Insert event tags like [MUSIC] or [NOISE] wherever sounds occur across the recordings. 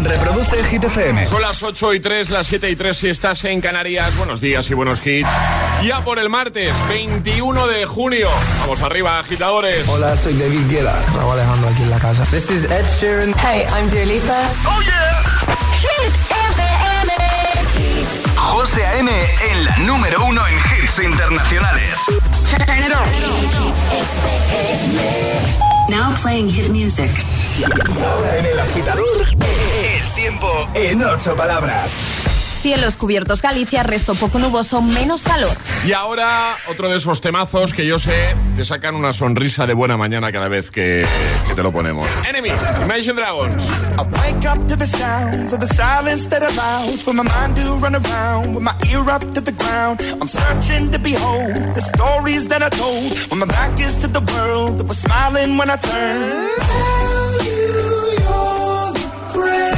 Reproduce Hit FM. Son las 8 y 3, las 7 y 3 si estás en Canarias. Buenos días y buenos hits. Ya por el martes, 21 de junio. Vamos arriba, agitadores. Hola, soy David Guetta. Raúl Alejandro aquí en la casa. This is Ed Sheeran. Hey, I'm Dua Lipa. ¡Oh, yeah! Hit FM. José A.M. en la número uno en hits internacionales. Turn it on. Now playing hit music. Ahora en el agitador, el tiempo en ocho palabras. Cielos cubiertos Galicia, resto poco nuboso, menos calor. Y ahora, otro de esos temazos que yo sé te sacan una sonrisa de buena mañana cada vez que, que te lo ponemos. Enemy, Imagine Dragons. I wake up to the sounds of the silence that allows for my mind to run around with my ear up to the ground. I'm searching to behold the stories that I told when my back is to the world that was smiling when I turned. Tell you you're the greatest,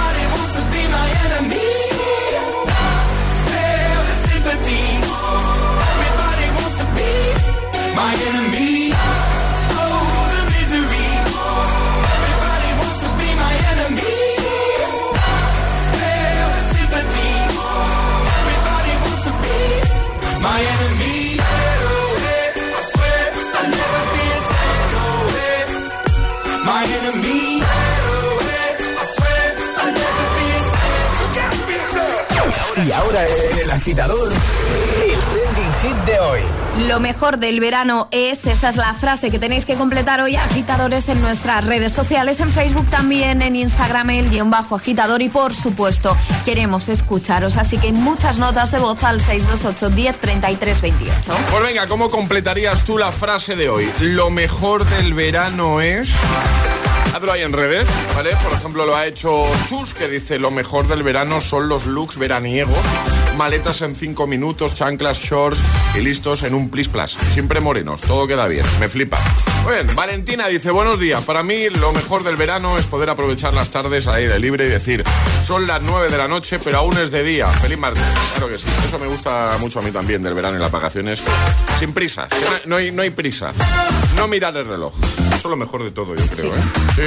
Lo mejor del verano es, esta es la frase que tenéis que completar hoy, agitadores, en nuestras redes sociales, en Facebook también, en Instagram, el guion bajo agitador y por supuesto queremos escucharos, así que muchas notas de voz al 628 10 33 28. Pues venga, ¿cómo completarías tú la frase de hoy? Lo mejor del verano es... Hazlo ahí en redes, ¿vale? Por ejemplo, lo ha hecho Chus, que dice, lo mejor del verano son los looks veraniegos, maletas en 5 minutos, chanclas, shorts y listos en un plis plas. Siempre morenos, todo queda bien, me flipa. Muy bien, Valentina dice, buenos días, para mí lo mejor del verano es poder aprovechar las tardes al aire libre y decir, son las 9 de la noche, pero aún es de día. Feliz martes. Claro que sí, eso me gusta mucho a mí también del verano y las vacaciones. Sin prisa, no hay, no hay prisa. No mirar el reloj. Eso es lo mejor de todo, yo creo, ¿eh? Sí.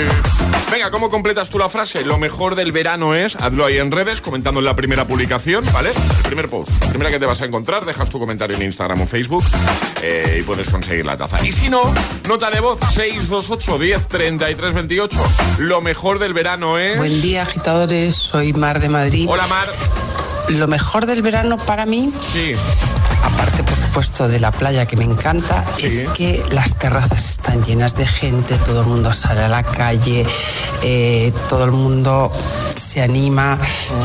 Venga, ¿cómo completas tú la frase? Lo mejor del verano es, hazlo ahí en redes, comentando en la primera publicación, ¿vale? El primer post, la primera que te vas a encontrar, dejas tu comentario en Instagram o Facebook eh, y puedes conseguir la taza. Y si no, nota de voz 628 10 33 28. Lo mejor del verano es. Buen día, agitadores. Soy Mar de Madrid. Hola, Mar. Lo mejor del verano para mí, Sí. Aparte por supuesto de la playa que me encanta, Sí. es que las terrazas están llenas de gente, todo el mundo sale a la calle, eh, todo el mundo se anima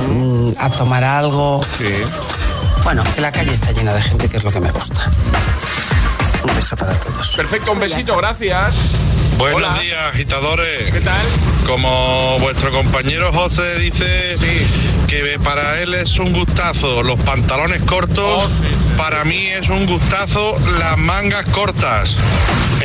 mm, a tomar algo. Sí. Bueno, que la calle está llena de gente, que es lo que me gusta. hermosa para todos. Perfecto, un besito, gracias. Buenos Hola. días, agitadores. ¿Qué tal? Como vuestro compañero José dice que para él es un gustazo los pantalones cortos, Oh, sí, sí, para mí es un gustazo las mangas cortas.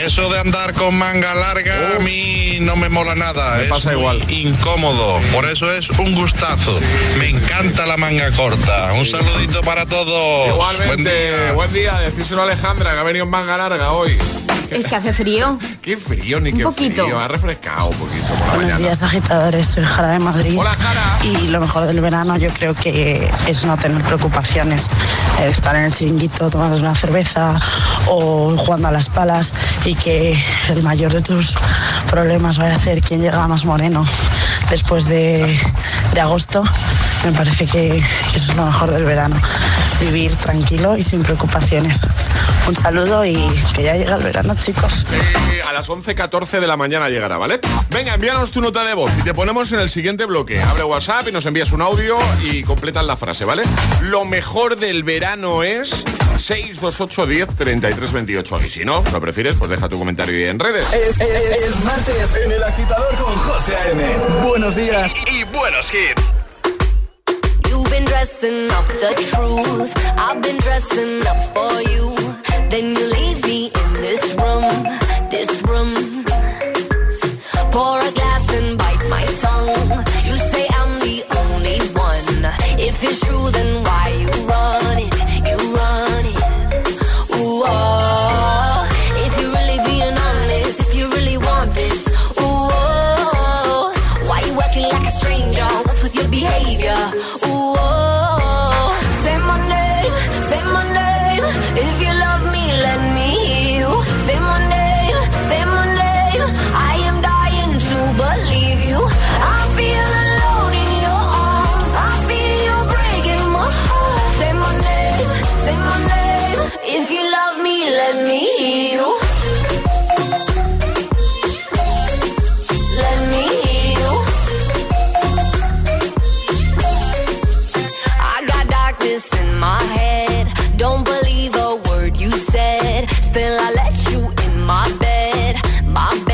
Eso de andar con manga larga a mí no me mola nada. Oh. Me es pasa igual. Incómodo. Por eso es un gustazo. me encanta la manga corta. Un saludito para todos. Igualmente, Buen día. buen día. Decíselo a Alejandra, que ha venido en manga larga hoy. [LAUGHS] Es que hace frío. Qué frío, ni Un qué poquito. frío. Ha refrescado un poquito por la Buenos mañana. días agitadores, soy Jara de Madrid. Hola, Jara. Y lo mejor del verano yo creo que es no tener preocupaciones, eh, estar en el chiringuito tomando una cerveza o jugando a las palas y que el mayor de tus problemas vaya a ser quién llega más moreno después de, de agosto. Me parece que eso es lo mejor del verano, vivir tranquilo y sin preocupaciones. Un saludo y que ya llega el verano, chicos. Eh, a las 11.14 de la mañana llegará, ¿vale? Venga, envíanos tu nota de voz y te ponemos en el siguiente bloque. Abre WhatsApp y nos envías un audio y completas la frase, ¿vale? Lo mejor del verano es 628 10 33 28. Y si no, lo prefieres, pues deja tu comentario ahí en redes. Es, es- es martes en el agitador con José A.M. Buenos días y, buenos hits. You've been dressing up the truth. I've been dressing up for you. Then you leave me in this room, this room. Pour a glass and bite my tongue. You say I'm the only one. If it's true, then why you run my bed, my bed.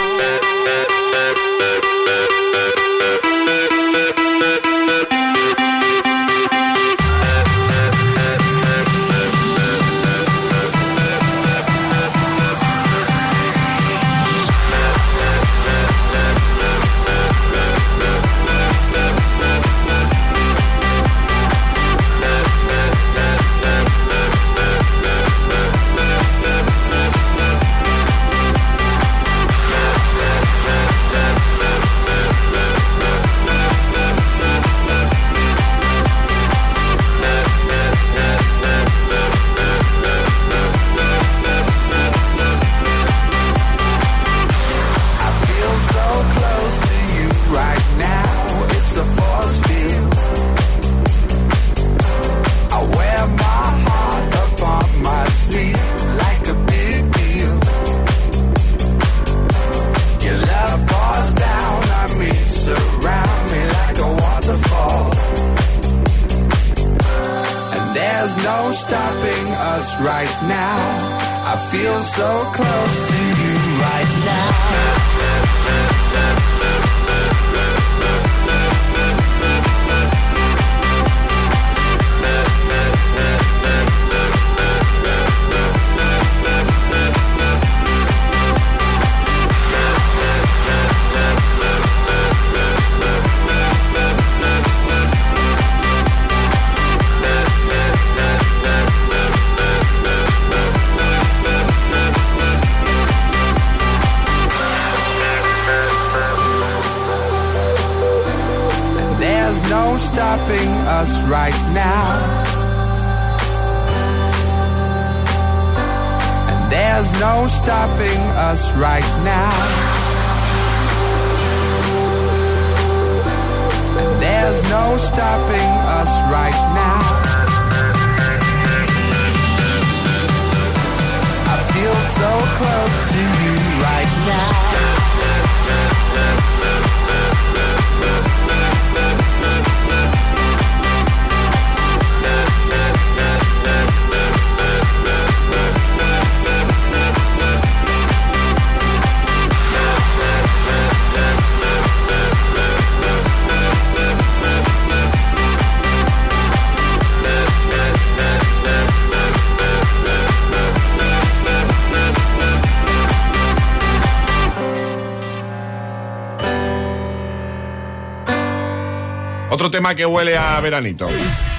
Tema que huele a veranito.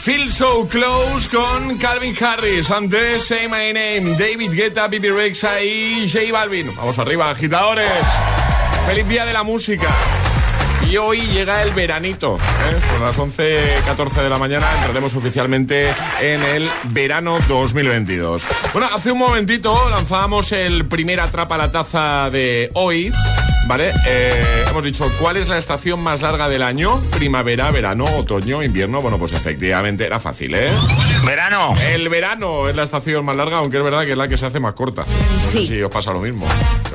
Feel So Close con Calvin Harris. Antes, Say My Name, David Guetta, Bibi Rexa y J Balvin. Vamos arriba, agitadores. Feliz día de la música. Y hoy llega el veranito. ¿eh? Son las 11.14 de la mañana. Entraremos oficialmente en el verano 2022. Bueno, hace un momentito lanzábamos el primer Atrapa la Taza de hoy. Vale, eh, hemos dicho, ¿cuál es la estación más larga del año? Primavera, verano, otoño, invierno. Bueno, pues efectivamente era fácil, ¿eh? Verano. El verano es la estación más larga, aunque es verdad que es la que se hace más corta. Sí. Sí, os pasa lo mismo.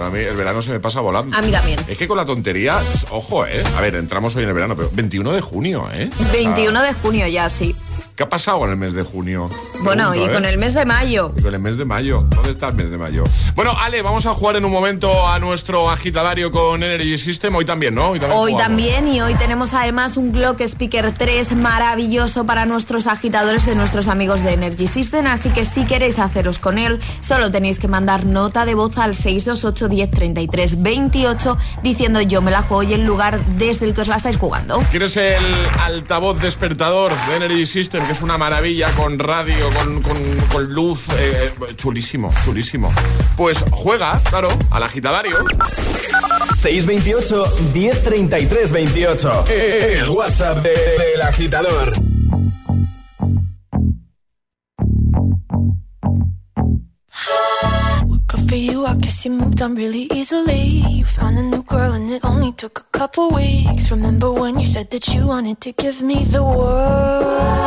a mí el verano se me pasa volando. A mí también. Es que con la tontería, ojo, ¿eh? A ver, entramos hoy en el verano, pero 21 de junio, ¿eh? 21 de junio ya, sí. ¿Qué ha pasado con el mes de junio? Bueno, y con ¿eh? el mes de mayo. Y con el mes de mayo. ¿Dónde está el mes de mayo? Bueno, Ale, vamos a jugar en un momento a nuestro agitadario con Energy System. Hoy también, ¿no? Hoy también, y hoy tenemos además un Glock Speaker 3 maravilloso para nuestros agitadores de nuestros amigos de Energy System. Así que si queréis haceros con él, solo tenéis que mandar nota de voz al 628 10 28 diciendo yo me la juego y el lugar desde el que os la estáis jugando. ¿Quieres el altavoz despertador de Energy System? Que es una maravilla con radio, con, luz, eh, chulísimo, chulísimo. Pues juega, claro, al agitadario. 628 1033 28. El WhatsApp del agitador. you, I guess you moved on really easily. You found a new girl and it only took a couple weeks. Remember when you said that you wanted to give me the world?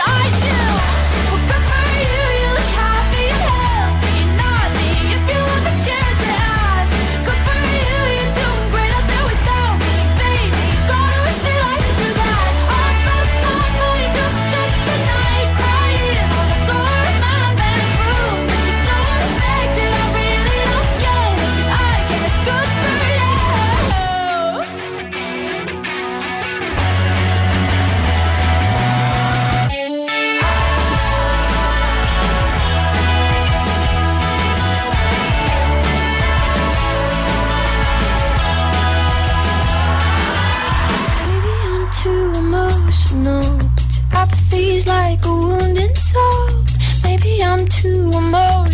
bleeds like a wounded soul. Maybe I'm too emotional.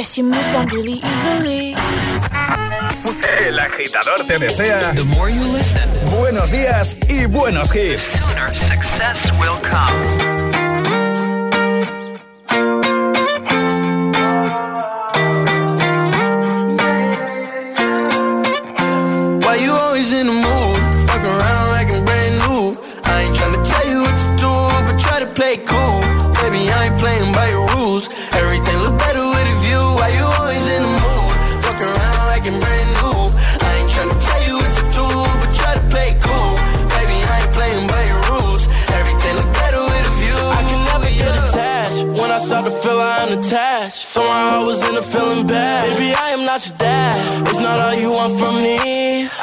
Guess you moved on really easily. El agitador te desea The more you listen, buenos días y buenos hits. Sooner success will come.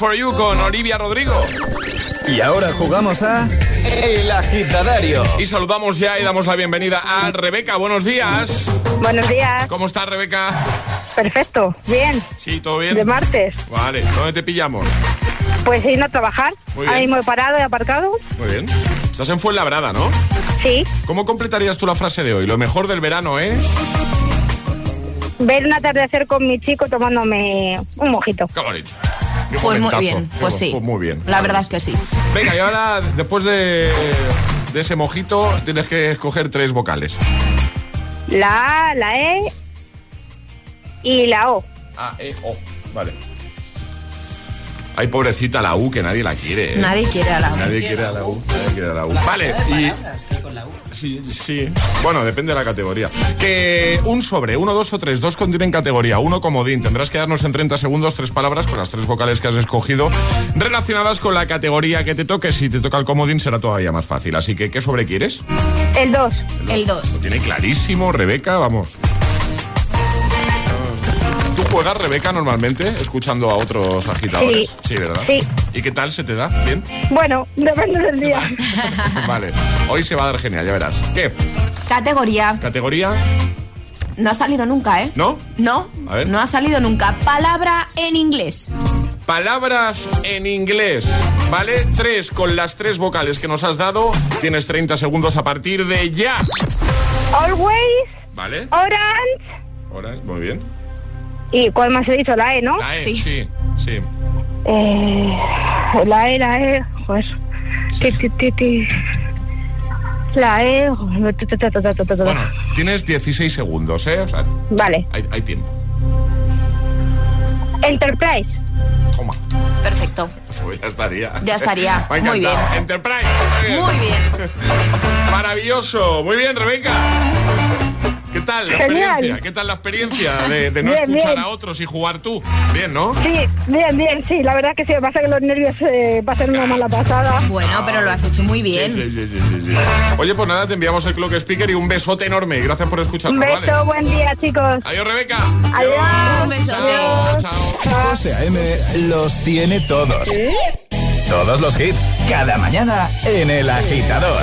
For You con Olivia Rodrigo. Y ahora jugamos a El Agitadario. Y saludamos ya y damos la bienvenida a Rebeca. Buenos días. Buenos días. ¿Cómo estás, Rebeca? Perfecto, bien. Sí, todo bien. De martes. Vale, ¿dónde te pillamos? Pues ir a trabajar. Muy Ahí bien. mismo he parado y aparcado. Muy bien. Estás en Fuenlabrada, ¿no? Sí. ¿Cómo completarías tú la frase de hoy? Lo mejor del verano es... Ver un atardecer con mi chico tomándome un mojito. Qué bonito. Pues muy bien, pues sí. muy bien. La verdad es que sí. Venga, y ahora, después de, de ese mojito, tienes que escoger tres vocales. La A, la E y la O. A, E, O. Vale. Ay, pobrecita la U, que nadie la quiere. ¿eh? Nadie quiere a la U. Nadie quiere a la U. Nadie quiere a la U. Vale, y... Sí, sí. Bueno, depende de la categoría. Que un sobre, uno, dos o tres, dos contienen categoría, uno comodín. Tendrás que darnos en 30 segundos tres palabras con las tres vocales que has escogido relacionadas con la categoría que te toque. Si te toca el comodín será todavía más fácil. Así que, ¿qué sobre quieres? El 2. El 2. Lo tiene clarísimo, Rebeca, vamos. ¿Tú juegas, Rebeca, normalmente, escuchando a otros agitadores? Sí. ¿verdad? Sí. ¿Y qué tal se te da? ¿Bien? Bueno, depende del día. [LAUGHS] vale. Hoy se va a dar genial, ya verás. ¿Qué? Categoría. ¿Categoría? No ha salido nunca, ¿eh? ¿No? No. A ver. No ha salido nunca. Palabra en inglés. Palabras en inglés, ¿vale? Tres con las tres vocales que nos has dado. Tienes 30 segundos a partir de ya. Always, ¿Vale? orange. Ahora, muy bien. ¿Y cuál más he dicho? La E, ¿no? La E, sí, sí. Eh, la E, la E. Joder. Ti, ti, ti, ti. La E. Bueno, tienes 16 segundos, ¿eh? O sea, Vale. hay, hay tiempo. Enterprise. Toma. Perfecto. Pues ya estaría. Ya estaría. [LAUGHS] Me ha Muy bien. Enterprise. Muy bien. Muy bien. [LAUGHS] Maravilloso. Muy bien, Rebeca. ¿Qué tal la Genial. experiencia? ¿Qué tal la experiencia de, de no Bien, escuchar bien. a otros y jugar tú? Bien, ¿no? Sí, bien, bien, sí. La verdad que sí. Pasa que los nervios eh, va a ser una mala pasada. Bueno, pero lo has hecho muy bien. Sí, sí, sí, sí, sí. Oye, pues nada, te enviamos el Clock Speaker y un besote enorme. Y Gracias por Un escucharnos, beso, ¿vale? buen día, chicos. Adiós, Rebeca. Adiós. Un besote. Chao. José A.M. los tiene todos. Todos los hits, cada mañana en El Agitador.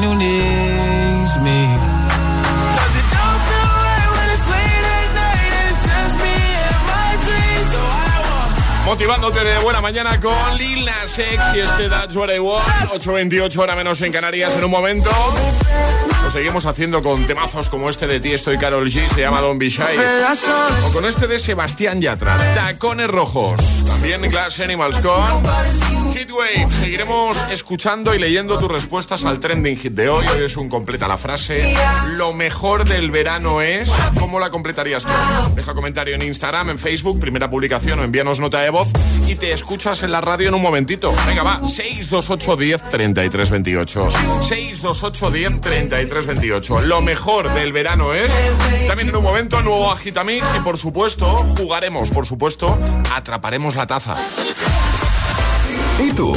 someone who needs me. 'Cause it don't feel right when it's late at night and it's just me and my dreams. So I want motivándote de buena mañana con Lil Nas X y este That's What I Want. 8.28 hora menos en Canarias en un momento. Lo seguimos haciendo con temazos como este de ti estoy Carol G, se llama Don Be O con este de Sebastián Yatra, Tacones Rojos. También Glass Animals con Heatwave. Seguiremos escuchando y leyendo tus respuestas al trending hit de hoy. Hoy es un completa la frase. Lo mejor del verano es. ¿Cómo la completarías tú? Deja comentario en Instagram, en Facebook, primera publicación o envíanos nota de voz y te escuchas en la radio en un momentito. Venga, va. 628 10 33 28. 628 10 33 28. Lo mejor del verano es. También en un momento, nuevo Agitamix y por supuesto, jugaremos, por supuesto, atraparemos la taza. ¿Y tú?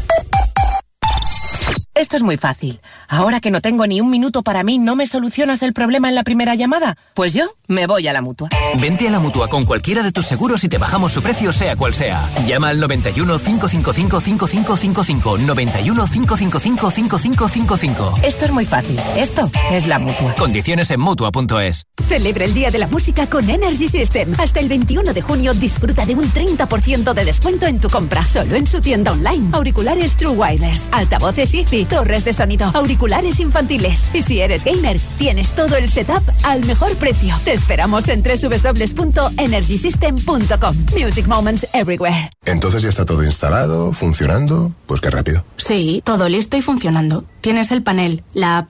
Esto es muy fácil. Ahora que no tengo ni un minuto para mí, ¿no me solucionas el problema en la primera llamada? Pues yo me voy a la mutua. Vente a la mutua con cualquiera de tus seguros y te bajamos su precio, sea cual sea. Llama al 91 555 5555. 91 555 5555. Esto es muy fácil. Esto es la mutua. Condiciones en mutua.es. Celebra el Día de la Música con Energy System. Hasta el 21 de junio disfruta de un 30% de descuento en tu compra solo en su tienda online. Auriculares True Wireless, altavoces IFI, torres de sonido, auriculares infantiles. Y si eres gamer, tienes todo el setup al mejor precio. Te esperamos en www.energysystem.com. Music Moments Everywhere. Entonces ya está todo instalado, funcionando. Pues qué rápido. Sí, todo listo y funcionando. Tienes el panel, la app,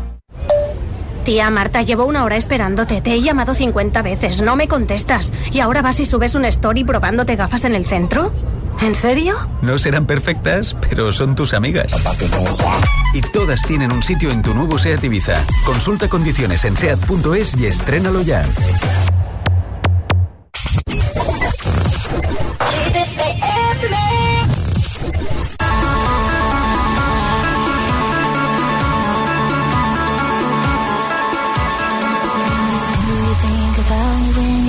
Tía Marta, llevo una hora esperándote. Te he llamado 50 veces, no me contestas. ¿Y ahora vas y subes un story probándote gafas en el centro? ¿En serio? No serán perfectas, pero son tus amigas. Y todas tienen un sitio en tu nuevo SEAT Ibiza. Consulta condiciones en SEAT.es y estrénalo ya.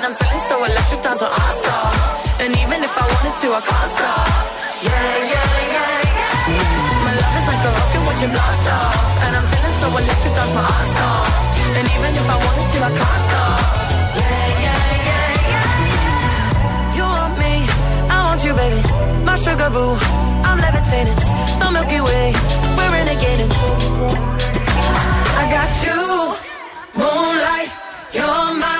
But I'm feeling so electric, dance on awesome. And even if I wanted to, I can't stop. Yeah, yeah, yeah, yeah. My love is like a rocket watching blast off. And I'm feeling so electric, dance my ass off. And even if I wanted to, I can't stop. Yeah, yeah, yeah, yeah. You want me, I want you, baby. My sugar boo, I'm levitating. The Milky Way, we're renegading. I got you, moonlight. You're my.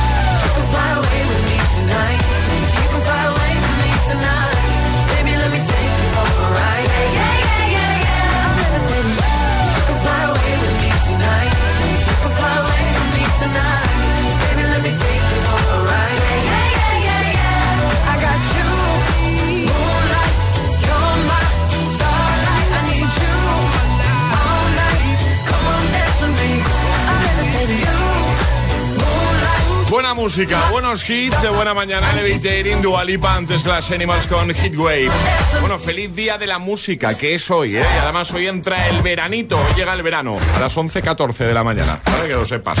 Buenos hits de buena mañana, Levitating, Dualipa, antes Glass Animals con Heatwave. Bueno, feliz día de la música, que es hoy, ¿eh? Y además hoy entra el veranito, hoy llega el verano, a las 11.14 de la mañana, para que lo sepas.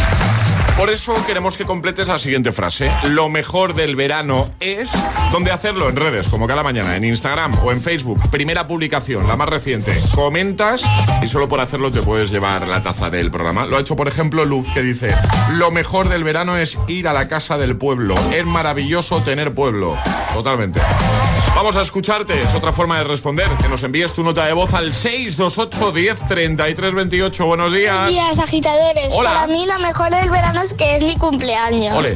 Por eso queremos que completes la siguiente frase. Lo mejor del verano es donde hacerlo en redes, como cada mañana, en Instagram o en Facebook. Primera publicación, la más reciente. Comentas y solo por hacerlo te puedes llevar la taza del programa. Lo ha hecho, por ejemplo, Luz, que dice, lo mejor del verano es ir a la casa del pueblo. Es maravilloso tener pueblo. Totalmente. Vamos a escucharte. Es otra forma de responder. Que nos envíes tu nota de voz al 628 10 33 28. Buenos días. Buenos días, agitadores. Hola. Para mí lo mejor del verano es que es mi cumpleaños. Ole.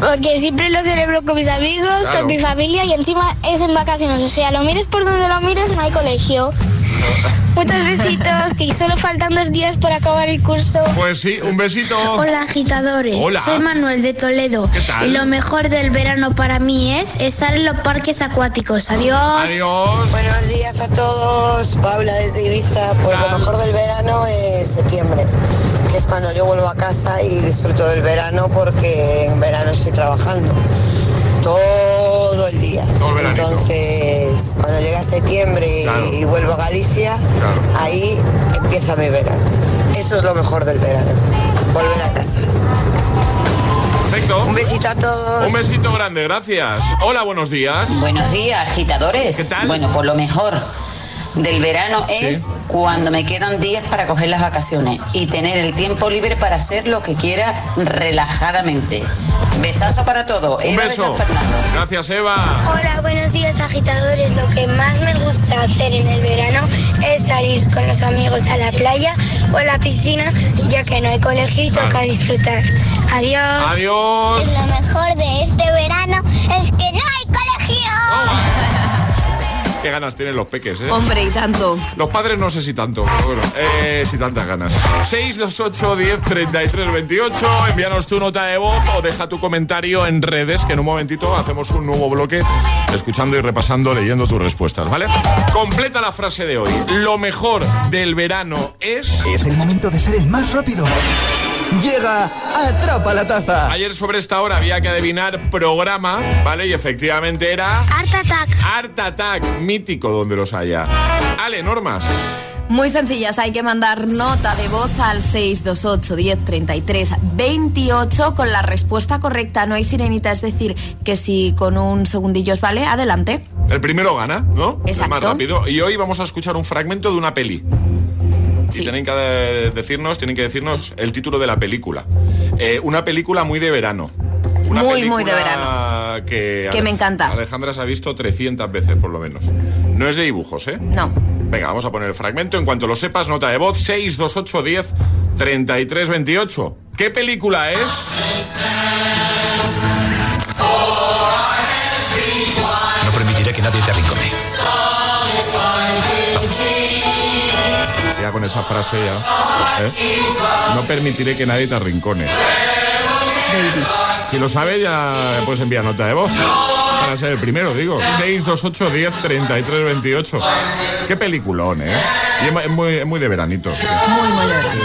Porque siempre lo celebro con mis amigos, Claro. con mi familia y encima es en vacaciones. O sea, lo mires por donde lo mires, no hay colegio. [LAUGHS] Muchos besitos, que solo faltan dos días para acabar el curso. Pues sí, un besito. Hola agitadores, Hola. soy Manuel de Toledo. ¿Qué tal? Y lo mejor del verano para mí es estar en los parques acuáticos. Adiós. Adiós. Buenos días a todos. Paula desde Ibiza. Pues lo mejor del verano es septiembre, que es cuando yo vuelvo a casa y disfruto del verano porque en verano estoy trabajando todo el día. Entonces, cuando llega septiembre y vuelvo a Galicia, ahí empieza mi verano. Eso es lo mejor del verano, volver a casa. Perfecto. Un besito a todos. Un besito grande, gracias. Hola, buenos días. Buenos días, agitadores. ¿Qué tal? Bueno, por lo mejor del verano es cuando me quedan días para coger las vacaciones y tener el tiempo libre para hacer lo que quiera relajadamente. Besazo para todos. Un Eva de beso. San Fernando. Gracias, Eva. Hola, buenos días agitadores. Lo que más me gusta hacer en el verano es salir con los amigos a la playa o a la piscina, ya que no hay colegio y toca disfrutar. Adiós. Adiós. Lo mejor de este verano es que no hay colegio. Qué ganas tienen los peques, ¿eh? Hombre, y tanto. Los padres no sé si tanto, pero bueno, eh, si tantas ganas. 628 10 33 28. Envíanos tu nota de voz o deja tu comentario en redes, que en un momentito hacemos un nuevo bloque escuchando y repasando, leyendo tus respuestas, ¿vale? Completa la frase de hoy. Lo mejor del verano es. Es el momento de ser el más rápido. Llega Atrapa la Taza. Ayer sobre esta hora había que adivinar programa, ¿vale? Y efectivamente era. Art Attack. Art Attack, mítico donde los haya. Ale, normas. Muy sencillas, hay que mandar nota de voz al 628 10 33 28 con la respuesta correcta. No hay sirenita, es decir, que si con un segundillo os vale, adelante. El primero gana, ¿no? El más Exacto. rápido. Y hoy vamos a escuchar un fragmento de una peli. Y tienen que eh, decirnos, tienen que decirnos el título de la película. Eh, una película muy de verano. Una Muy, muy de película Que, Que me encanta. Alejandra se ha visto 300 veces por lo menos. No es de dibujos, ¿eh? No. Venga, vamos a poner el fragmento. En cuanto lo sepas, nota de voz 628 10 33 28. ¿Qué película es? No permitiré que nadie te arrincone. Ya con esa frase ya. ¿eh? No permitiré que nadie te arrincone. Si lo sabes, ya puedes enviar nota de voz. Para ser el primero, digo. 628 10 33 28. Qué peliculón, ¿eh? Y es muy, es muy de veranito. Muy, muy de verano.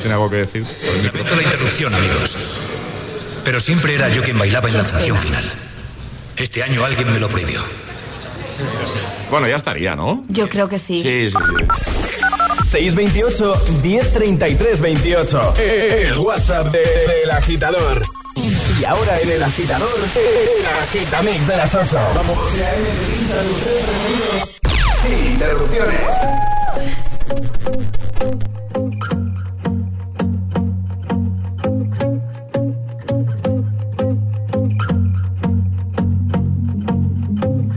¿Tiene algo que decir? Lamento la interrupción, amigos. Pero siempre era yo quien bailaba en la estación final. Este año alguien me lo prohibió. Bueno, ya estaría, ¿no? Yo creo que sí. Sí, sí, sí. 628 1033 28. El WhatsApp del de, agitador. Y ahora en el agitador, el agitamix de las 8. Vamos. Sin interrupciones.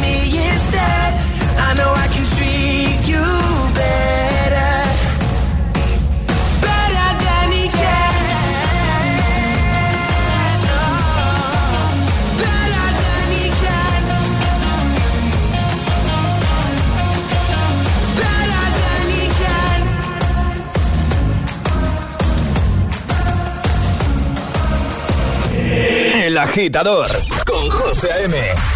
me? I know I can treat you better. El agitador con José A.M.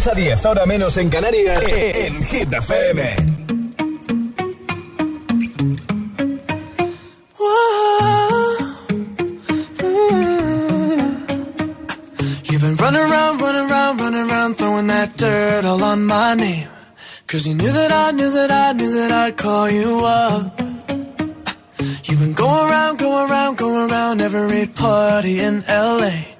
6 a 10, ahora menos en Canarias, eh, en Hit FM. You've been running around, running around, running around, throwing that dirt all on my name. Cause you knew that I knew that I knew that I'd call you up. You've been going around, going around, going around every party in LA.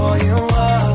for you are.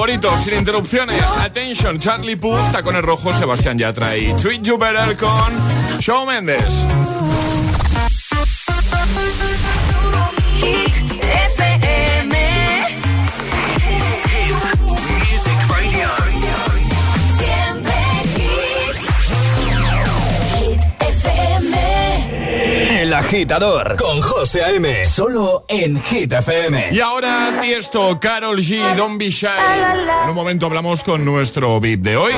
favoritos, sin interrupciones. Attention, Charlie Puth, Tacones Rojos, Sebastián Yatra y Treat You Better con Show Mendes. con José A.M. Solo en Hit FM. Y ahora Tiesto, Carol G, Don Bishai. En un momento hablamos con nuestro VIP de hoy.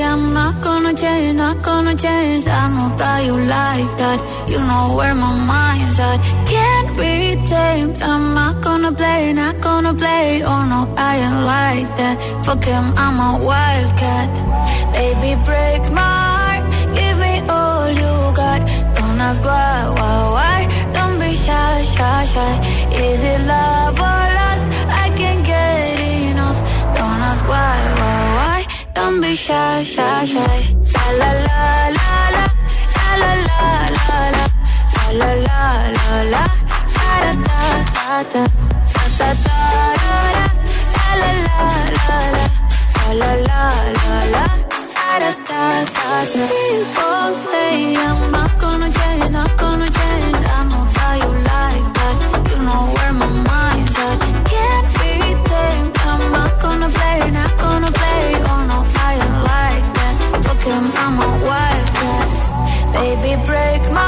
I'm not gonna change, not gonna change. I know that you like that. You know where my mind's at. Can't be tamed. I'm not gonna play, not gonna play. Oh no, I ain't like that. Fuck him, I'm a wildcat. Baby, break my Give me all you got. Don't ask why, why, why. Don't be shy, shy, shy. Is it love or lust? I can't get enough. Don't ask why, why, why. Don't be shy, shy, shy. La la la la la la la la la la la la la la la da da da da da da da la la la la la la la la la da da da da People say I'm not gonna change, not gonna change. I know that you like that. You know where my mind's at. Can't be tamed. I'm not gonna play, not gonna play. Oh no, I ain't like that. Fuck him, I'm a wildcat. Baby, break my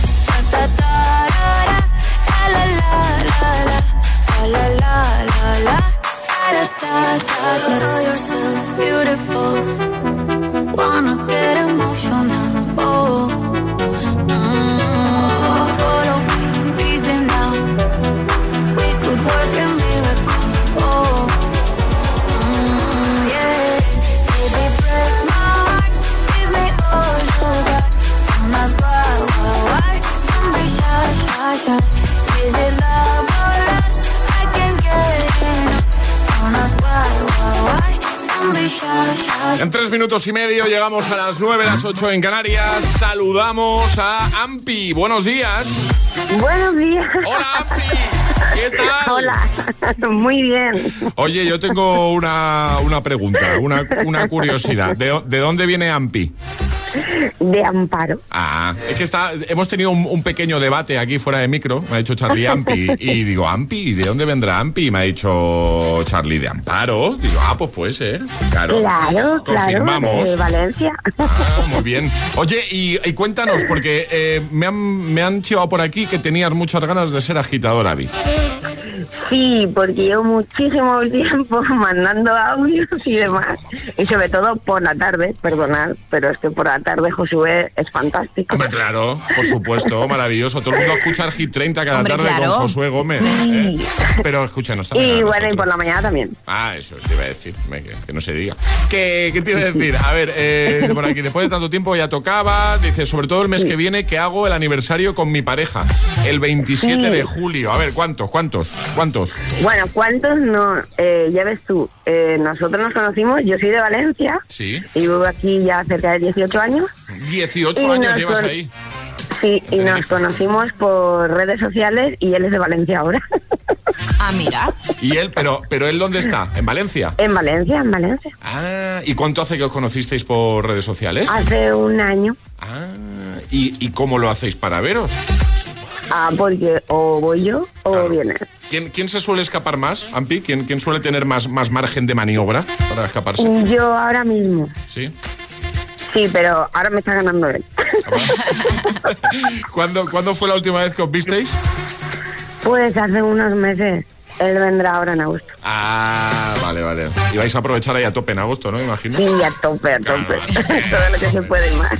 Minutos y medio llegamos a las nueve, las ocho en Canarias. Saludamos a Ampi. Buenos días. Buenos días. Hola, Ampi. ¿Qué tal? Hola. [LAUGHS] Muy bien. Oye, yo tengo una, una pregunta, una, una curiosidad. ¿De, de dónde viene Ampi? De Amparo. Ah, es que está, hemos tenido un, un pequeño debate aquí fuera de micro. Me ha dicho Charlie Ampi. [LAUGHS] Y digo, Ampi, ¿de dónde vendrá Ampi? Y me ha dicho Charlie de Amparo. Digo, ah, pues puede ser. Claro. Claro, claro. Confirmamos. De Valencia. Ah, muy bien. [LAUGHS] Oye, y, y cuéntanos, porque eh, me, han, me han chivado por aquí que tenías muchas ganas de ser agitadora, Vi. Sí, porque llevo muchísimo tiempo [LAUGHS] mandando audios y demás. Y sobre todo por la tarde, perdonad, pero es que por la tarde Josué es fantástico. Hombre, claro, por supuesto, [LAUGHS] maravilloso. Todo el mundo escucha el Hit 30 cada Hombre, tarde claro. con Josué Gómez. ¿eh? Pero escúchanos también. Y a bueno, y por la mañana también. Ah, eso te iba a decir, que, que no se diga. ¿Qué, qué te iba a decir? A ver, eh, por aquí, después de tanto tiempo ya tocaba. Dice, sobre todo el mes que viene, que hago el aniversario con mi pareja, el 27 Sí. de julio. A ver, ¿cuántos? ¿Cuántos? ¿Cuántos? Bueno, ¿cuántos no? Eh, ya ves tú, eh, nosotros nos conocimos, yo soy de Valencia Sí. y vivo aquí ya cerca de 18 años. 18 Y años llevas ahí. Sí, y nos conocimos por redes sociales y él es de Valencia ahora. Ah, mira. ¿Y él? Pero, pero él dónde está? ¿En Valencia? En Valencia, en Valencia. Ah, ¿y cuánto hace que os conocisteis por redes sociales? Hace un año. ¿Y, y cómo lo hacéis para veros? Ah, porque o voy yo o viene. ¿Quién, quién se suele escapar más, Ampi? ¿Quién, quién suele tener más, más margen de maniobra para escaparse? Yo ahora mismo. ¿Sí? Sí, pero ahora me está ganando él. [LAUGHS] ¿Cuándo, ¿Cuándo fue la última vez que os visteis? Pues hace unos meses. Él vendrá ahora en agosto. Ah, vale, vale. Y vais a aprovechar ahí a tope en agosto, ¿no? Imagino. Sí, a tope, a tope. Todo lo que se puede y más.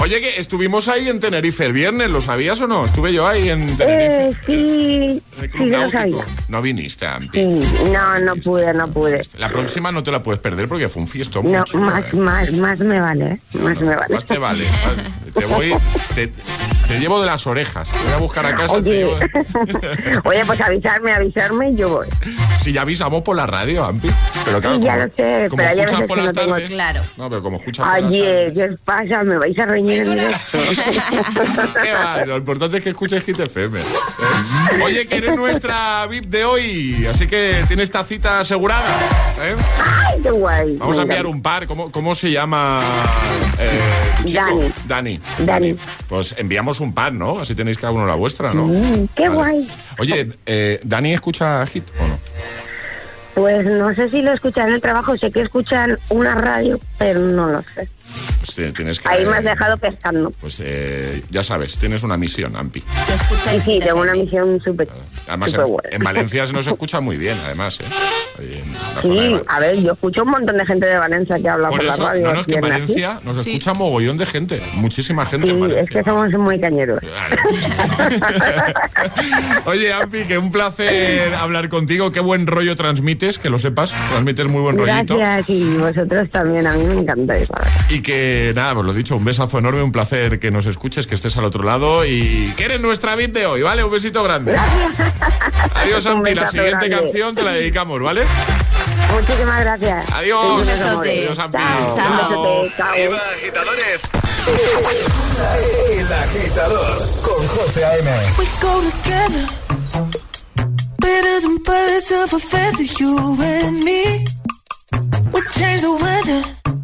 Oye, que estuvimos ahí en Tenerife el viernes, ¿lo sabías o no? Estuve yo ahí en Tenerife. Eh, sí, el sí, lo sabía. No viniste, Ampi. Sí, no, no pude, no pude. La próxima no te la puedes perder porque fue un fiestón. No, muy chulo, más, ¿eh? más, más me vale, ¿eh? más me vale. Más te vale. Te voy, te, te llevo de las orejas. Te voy a buscar a casa. te Oye, llevo- [LAUGHS] oye, pues avisarme, avisarme yo voy. Si ya avisamos por la radio, Ampi. Pero claro, Sí, ya como, lo sé, como pero veces por las no tengo- tardes. Claro. No, pero como escuchan por las Oye, ¿qué os pasa? ¿Me vais a reñir en directo? [LAUGHS] ¿Qué va? Lo importante es que escuches Hit FM. ¿eh? Oye, que eres [LAUGHS] nuestra VIP de hoy, así que tienes esta cita asegurada. ¿eh? ¡Ay, qué guay! Vamos a enviar un par. ¿Cómo, cómo se llama eh, tu chico? Dani. Dani. Dani. Pues enviamos un pan, ¿no? Así tenéis cada uno la vuestra, ¿no? Mm, qué guay. Oye, eh, ¿Dani escucha O no? Pues no sé si lo escuchan en el trabajo, sé que escuchan una radio, pero no lo sé. Pues te- tienes que... Ahí me has dejado pescando. Pues eh, ya sabes, tienes una misión, Ampi. Sí, sí, tengo una misión súper Además, en, Valencia se nos escucha muy bien, además, ¿eh? Sí, a ver, yo escucho un montón de gente de Valencia que habla por, Por la radio. no, no, es que en Valencia nos escucha mogollón de gente, muchísima gente en Sí, Valencia. es que somos muy cañeros. [LAUGHS] Oye, Ampi, que un placer hablar contigo. Qué buen rollo transmites, que lo sepas. Transmites muy buen rollito. Gracias y vosotros también, a mí me verdad. Y que nada, pues lo dicho, un besazo enorme, un placer que nos escuches, que estés al otro lado y que eres nuestra beat de hoy, ¿vale? Un besito grande. Adiós, Ampi. La siguiente grande. canción te la dedicamos, ¿vale? Muchísimas gracias. Adiós. Un besote. amores. Adiós, Ampi. Chao. Chao. agitadores. El agitador con José A.M. We go together better than birds of a feather, you and me. We change the weather,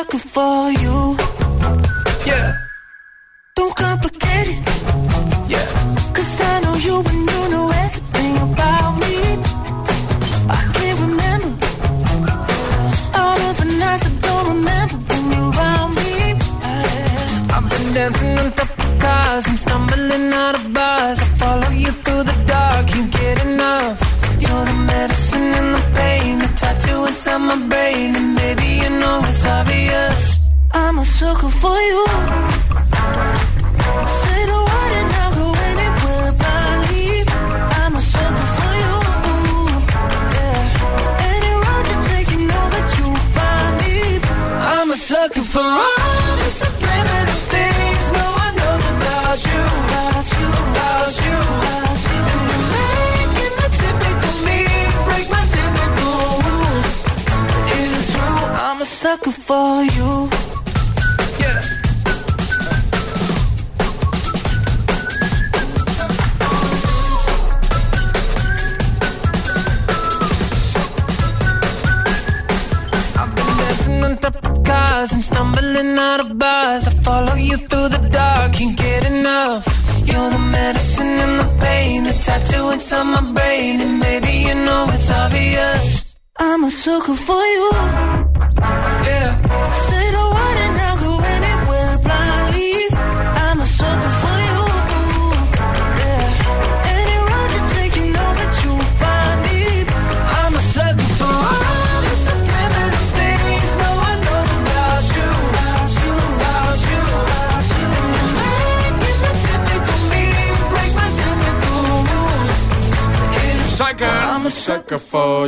sucker for you. yeah, Don't complicate it.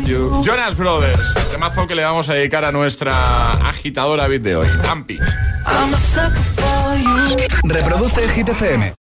You. Jonas Brothers, temazo que le vamos a dedicar a nuestra agitadora beat de hoy, Ampi. I'm a sucker for you. Reproduce el Hit FM.